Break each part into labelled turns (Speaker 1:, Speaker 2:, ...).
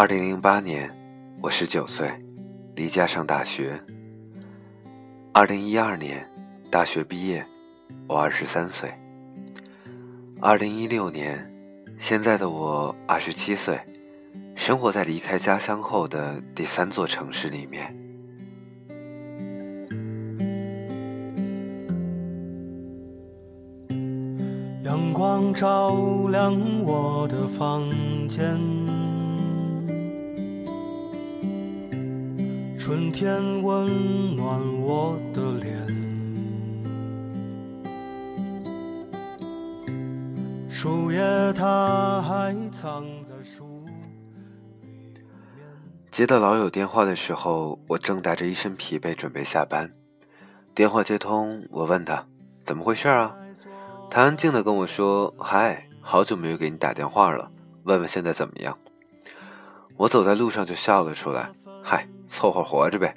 Speaker 1: 二零零八年，我十九岁，离家上大学。二零一二年，大学毕业，我二十三岁。二零一六年，现在的我二十七岁，生活在离开家乡后的第三座城市里面。
Speaker 2: 阳光照亮我的房间，春天温暖我的脸，树叶它还藏在树
Speaker 1: 接到老友电话的时候，我正带着一身疲惫准备下班。电话接通，我问他怎么回事啊？他安静的跟我说：“嗨，好久没有给你打电话了，问问现在怎么样。”我走在路上就笑了出来：“嗨，凑合活着呗。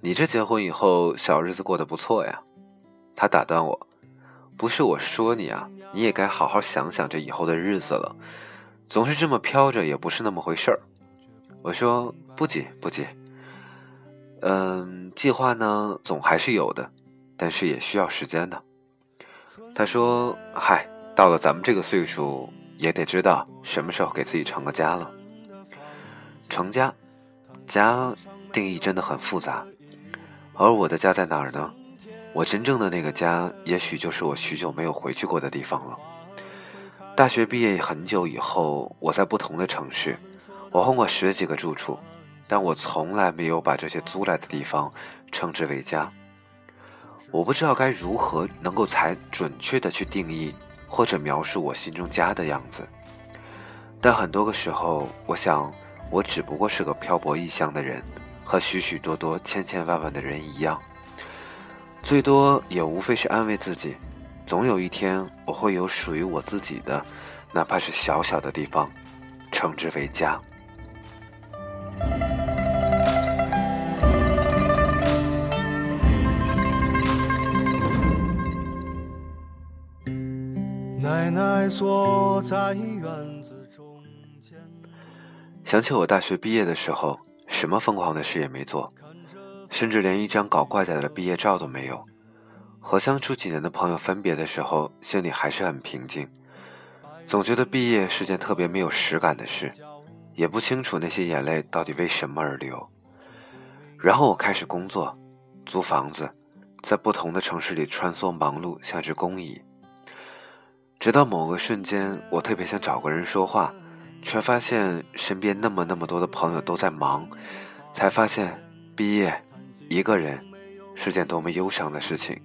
Speaker 1: 你这结婚以后小日子过得不错呀。”他打断我：“不是我说你啊，你也该好好想想这以后的日子了。总是这么飘着也不是那么回事儿。”我说：“不急不急。嗯，计划呢总还是有的，但是也需要时间的。”他说：“嗨，到了咱们这个岁数，也得知道什么时候给自己成个家了。成家，家定义真的很复杂。而我的家在哪儿呢？我真正的那个家，也许就是我许久没有回去过的地方了。大学毕业很久以后，我在不同的城市，我换过十几个住处，但我从来没有把这些租来的地方称之为家。”我不知道该如何能够才准确的去定义或者描述我心中家的样子，但很多个时候，我想我只不过是个漂泊异乡的人，和许许多多千千万万的人一样，最多也无非是安慰自己，总有一天我会有属于我自己的，哪怕是小小的地方，称之为家。
Speaker 2: 奶奶坐在院子。
Speaker 1: 想起我大学毕业的时候，什么疯狂的事也没做，甚至连一张搞怪点的毕业照都没有。和相处几年的朋友分别的时候，心里还是很平静，总觉得毕业是件特别没有实感的事，也不清楚那些眼泪到底为什么而流。然后我开始工作，租房子，在不同的城市里穿梭忙碌，像只工蚁。直到某个瞬间，我特别想找个人说话，却发现身边那么那么多的朋友都在忙，才发现毕业一个人是件多么忧伤的事情。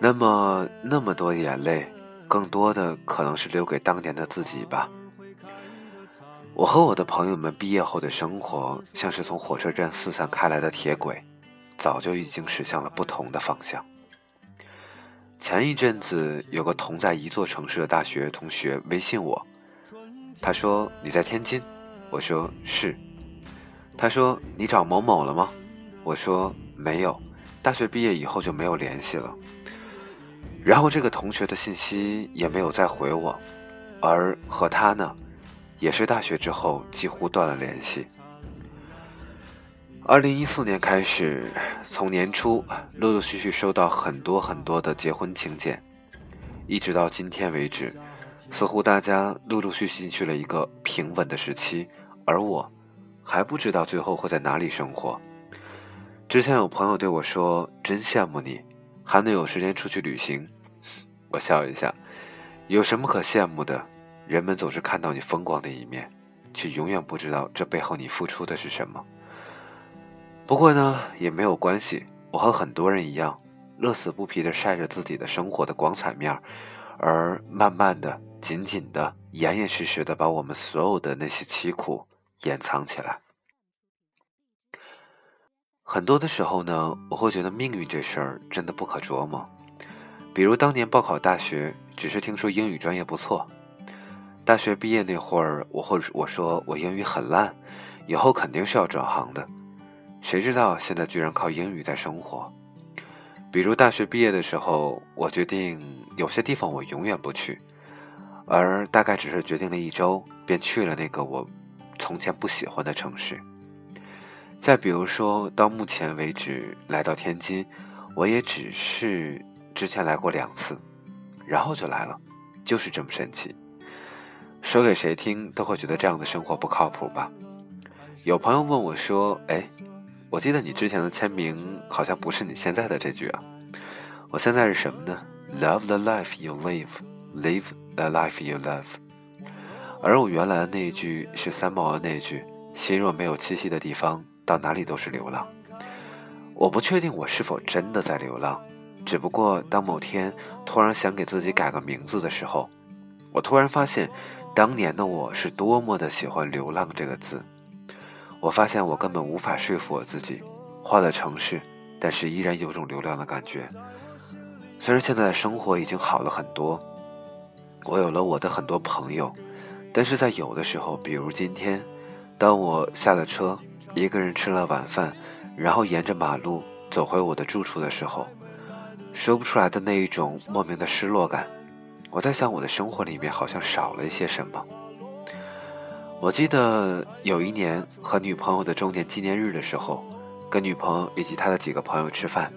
Speaker 1: 那么那么多眼泪，更多的可能是留给当年的自己吧。我和我的朋友们毕业后的生活，像是从火车站四散开来的铁轨，早就已经驶向了不同的方向。前一阵子，有个同在一座城市的大学同学微信我，他说你在天津，我说是，他说你找某某了吗？我说没有，大学毕业以后就没有联系了。然后这个同学的信息也没有再回我，而和他呢，也是大学之后几乎断了联系。二零一四年开始，从年初陆陆续续收到很多很多的结婚请柬，一直到今天为止，似乎大家陆陆续续去了一个平稳的时期，而我还不知道最后会在哪里生活。之前有朋友对我说：“真羡慕你，还能有时间出去旅行。”我笑一下，有什么可羡慕的？人们总是看到你风光的一面，却永远不知道这背后你付出的是什么。不过呢，也没有关系。我和很多人一样，乐此不疲地晒着自己的生活的光彩面儿而慢慢的、紧紧的、严严实实的把我们所有的那些凄苦掩藏起来。很多的时候呢，我会觉得命运这事儿真的不可琢磨。比如当年报考大学，只是听说英语专业不错，大学毕业那会儿，我或者我说我英语很烂，以后肯定是要转行的。谁知道现在居然靠英语在生活？比如大学毕业的时候，我决定有些地方我永远不去，而大概只是决定了一周，便去了那个我从前不喜欢的城市。再比如说到目前为止来到天津，我也只是之前来过两次，然后就来了，就是这么神奇。说给谁听都会觉得这样的生活不靠谱吧？有朋友问我说：“哎，我记得你之前的签名好像不是你现在的这句啊，我现在是什么呢？Love the life you live, live the life you love。而我原来的那一句是三毛的那句：心若没有栖息的地方，到哪里都是流浪。我不确定我是否真的在流浪，只不过当某天突然想给自己改个名字的时候，我突然发现。”当年的我是多么的喜欢“流浪”这个字，我发现我根本无法说服我自己，换了城市，但是依然有种流浪的感觉。虽然现在的生活已经好了很多，我有了我的很多朋友，但是在有的时候，比如今天，当我下了车，一个人吃了晚饭，然后沿着马路走回我的住处的时候，说不出来的那一种莫名的失落感。我在想，我的生活里面好像少了一些什么。我记得有一年和女朋友的周年纪念日的时候，跟女朋友以及她的几个朋友吃饭，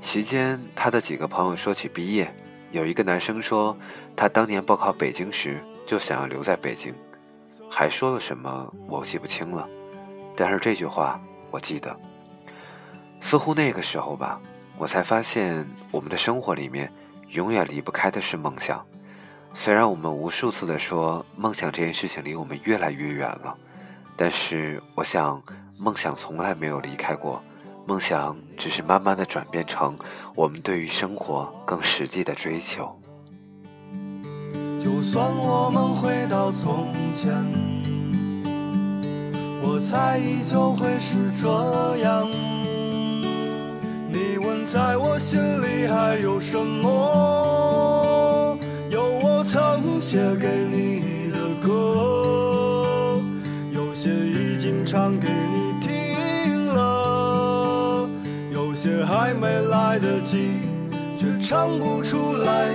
Speaker 1: 席间她的几个朋友说起毕业，有一个男生说他当年报考北京时就想要留在北京，还说了什么我记不清了，但是这句话我记得。似乎那个时候吧，我才发现我们的生活里面。永远离不开的是梦想，虽然我们无数次的说梦想这件事情离我们越来越远了，但是我想梦想从来没有离开过，梦想只是慢慢的转变成我们对于生活更实际的追求。
Speaker 2: 就算我们回到从前，我猜依旧会是这样。你问在我心里还有什么？写给你的歌，有些已经唱给你听了，有些还没来得及，却唱不出来，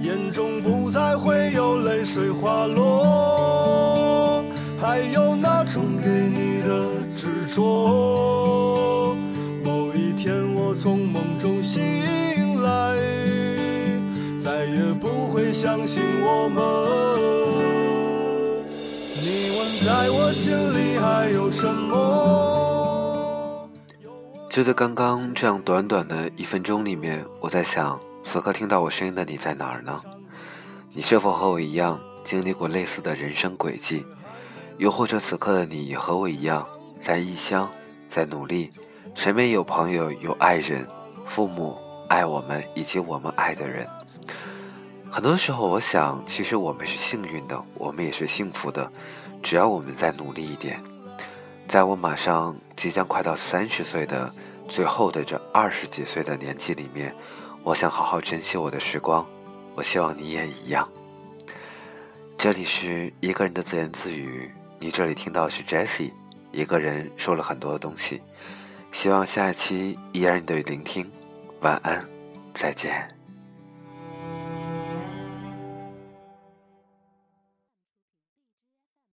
Speaker 2: 眼中不再会有泪水滑落，还有那种给你的执着。某一天我从梦中醒。相信我们。你问在我心里还有什么？
Speaker 1: 就在刚刚这样短短的一分钟里面，我在想，此刻听到我声音的你在哪儿呢？你是否和我一样经历过类似的人生轨迹？又或者此刻的你也和我一样，在异乡，在努力，身边有朋友，有爱人，父母爱我们，以及我们爱的人。很多时候，我想，其实我们是幸运的，我们也是幸福的，只要我们再努力一点。在我马上即将快到三十岁的最后的这二十几岁的年纪里面，我想好好珍惜我的时光。我希望你也一样。这里是一个人的自言自语，你这里听到是 Jessie 一个人说了很多的东西。希望下一期依然的聆听。晚安，再见。